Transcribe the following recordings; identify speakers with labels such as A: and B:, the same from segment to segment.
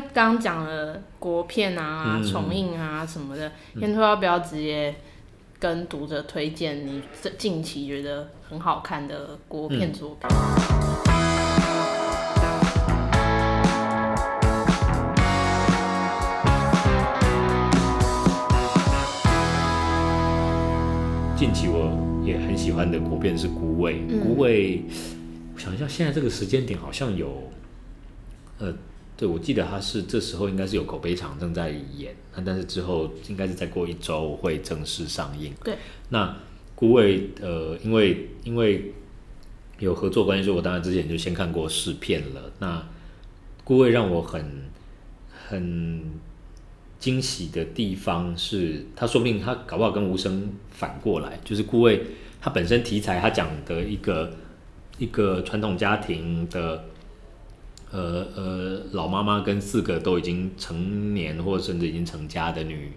A: 那刚刚讲了国片啊、嗯、重映啊什么的，天托要不要直接跟读者推荐你这近期觉得很好看的国片作品？嗯
B: 近期我也很喜欢的国片是《孤味》，《孤味》，我想一下，现在这个时间点好像有，呃，对，我记得他是这时候应该是有口碑场正在演，那但是之后应该是再过一周会正式上映。
A: 对，
B: 那《孤味》呃，因为因为有合作关系，所以我当然之前就先看过试片了。那《孤味》让我很很。惊喜的地方是，他说不定他搞不好跟无声反过来，就是孤味他本身题材他讲的一个一个传统家庭的，呃呃老妈妈跟四个都已经成年或甚至已经成家的女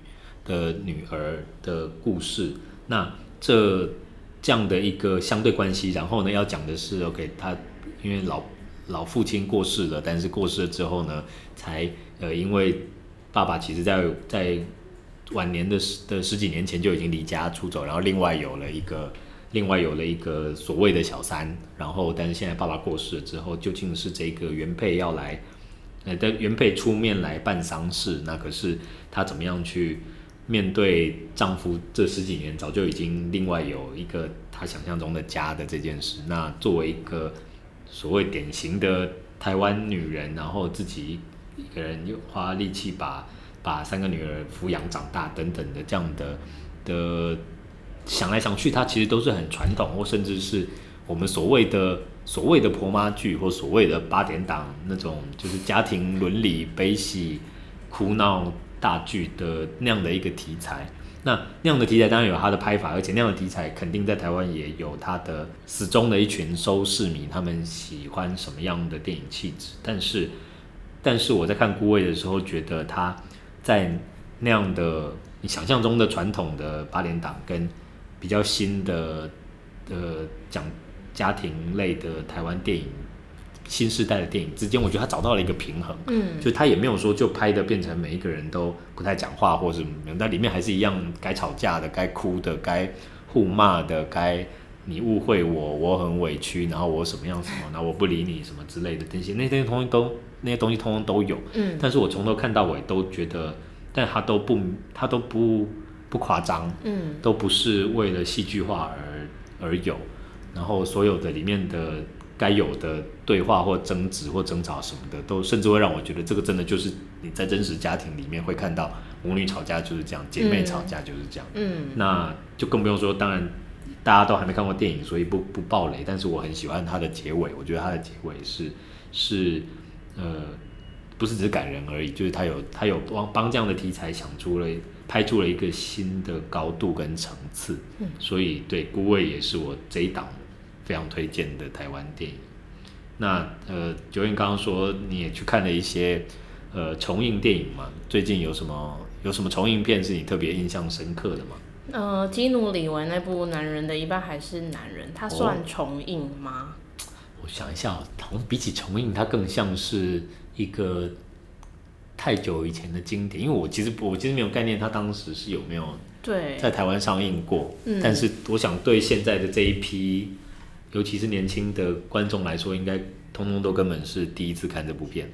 B: 的女儿的故事。那这这样的一个相对关系，然后呢要讲的是，OK，他因为老老父亲过世了，但是过世了之后呢，才呃因为。爸爸其实在，在晚年的十的十几年前就已经离家出走，然后另外有了一个，另外有了一个所谓的小三，然后但是现在爸爸过世了之后，究竟是这个原配要来，呃的原配出面来办丧事，那可是她怎么样去面对丈夫这十几年早就已经另外有一个她想象中的家的这件事？那作为一个所谓典型的台湾女人，然后自己。一个人又花力气把把三个女儿抚养长大等等的这样的的想来想去，它其实都是很传统，或甚至是我们所谓的所谓的婆妈剧，或所谓的八点档那种就是家庭伦理悲喜哭闹大剧的那样的一个题材。那那样的题材当然有它的拍法，而且那样的题材肯定在台湾也有它的死忠的一群收视迷，他们喜欢什么样的电影气质，但是。但是我在看《孤味》的时候，觉得他在那样的你想象中的传统的八点档，跟比较新的呃讲家庭类的台湾电影、新时代的电影之间，我觉得他找到了一个平衡。嗯，就他也没有说就拍的变成每一个人都不太讲话，或者什么，但里面还是一样该吵架的、该哭的、该互骂的、该你误会我，我很委屈，然后我什么样什么，然后我不理你什么之类的东西，那些东西都。那些东西通通都有，嗯，但是我从头看到尾都觉得，但他都不，他都不不夸张，嗯，都不是为了戏剧化而而有，然后所有的里面的该有的对话或争执或争吵什么的，都甚至会让我觉得这个真的就是你在真实家庭里面会看到母女吵架就是这样，姐妹吵架就是这样，嗯，那就更不用说，当然大家都还没看过电影，所以不不爆雷，但是我很喜欢它的结尾，我觉得它的结尾是是。呃，不是只是感人而已，就是他有他有帮帮这样的题材想出了拍出了一个新的高度跟层次，嗯，所以对《孤味》也是我这一档非常推荐的台湾电影。那呃，九燕刚刚说你也去看了一些呃重映电影嘛？最近有什么有什么重映片是你特别印象深刻的吗？
A: 呃，基努里维那部《男人的一半还是男人》，它算重映吗？哦
B: 我想一下，好像比起重映，它更像是一个太久以前的经典。因为我其实我其实没有概念，它当时是有没有对在台湾上映过。但是我想对现在的这一批，尤其是年轻的观众来说，应该通通都根本是第一次看这部片。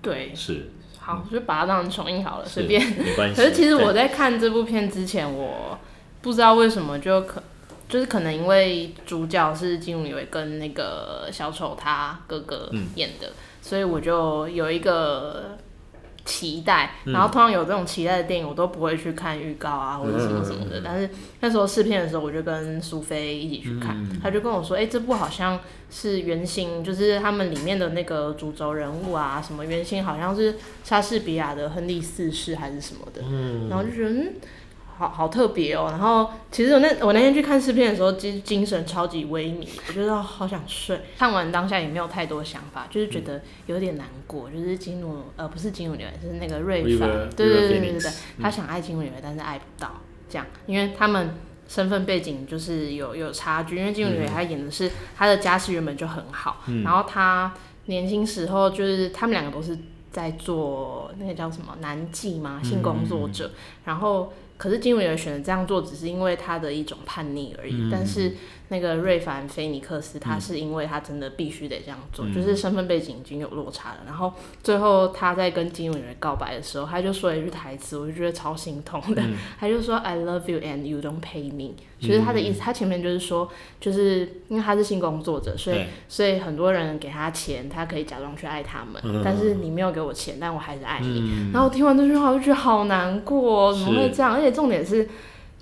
A: 对，
B: 是
A: 好，我就把它当成重映好了，随便没关系。可是其实我在看这部片之前，我不知道为什么就可。就是可能因为主角是基努李维跟那个小丑他哥哥演的，嗯，所以我就有一个期待。然后通常有这种期待的电影，我都不会去看预告啊或者什么什么的。但是那时候试片的时候，我就跟苏菲一起去看，他就跟我说：“哎，这部好像是原型，就是他们里面的那个主轴人物啊，什么原型好像是莎士比亚的亨利四世还是什么的。”然后就觉得。嗯好好特别哦，然后其实我那我那天去看试片的时候，精精神超级萎靡，我觉得好想睡。看完当下也没有太多想法，就是觉得有点难过。嗯、就是金努呃不是金努李维，是那个瑞凡，对对对对对对，他想爱金努李维，但是爱不到这样，因为他们身份背景就是有有差距。因为基努李维他演的是他的家世原本就很好，嗯、然后他年轻时候就是他们两个都是。在做那个叫什么男妓嘛？性工作者，嗯、然后。可是金宇选择这样做，只是因为他的一种叛逆而已。嗯、但是那个瑞凡菲尼克斯，他是因为他真的必须得这样做，嗯、就是身份背景已经有落差了。然后最后他在跟金宇告白的时候，他就说了一句台词，我就觉得超心痛的。嗯、他就说 “I love you and you don't pay me”。其实他的意思，他前面就是说，就是因为他是性工作者，所以所以很多人给他钱，他可以假装去爱他们。嗯、但是你没有给我钱，但我还是爱你。嗯、然后听完这句话，我就觉得好难过，怎么会这样？且重点是，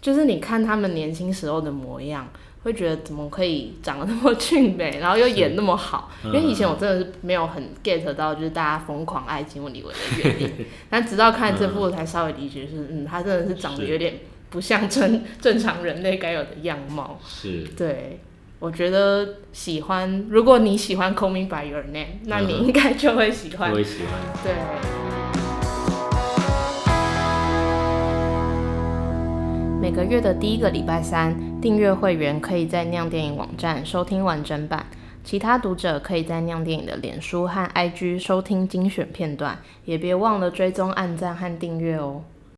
A: 就是你看他们年轻时候的模样，会觉得怎么可以长得那么俊美，然后又演那么好？因为以前我真的是没有很 get 到，就是大家疯狂爱金李维的原因。但直到看这部才稍微理解，是嗯，他真的是长得有点。不像正正常人类该有的样貌，
B: 是
A: 对。我觉得喜欢，如果你喜欢《Call Me By Your Name》，那你应该就会喜欢。
B: 我会喜欢。
A: 对。每个月的第一个礼拜三，订阅会员可以在酿电影网站收听完整版，其他读者可以在酿电影的脸书和 IG 收听精选片段，也别忘了追踪、按赞和订阅哦。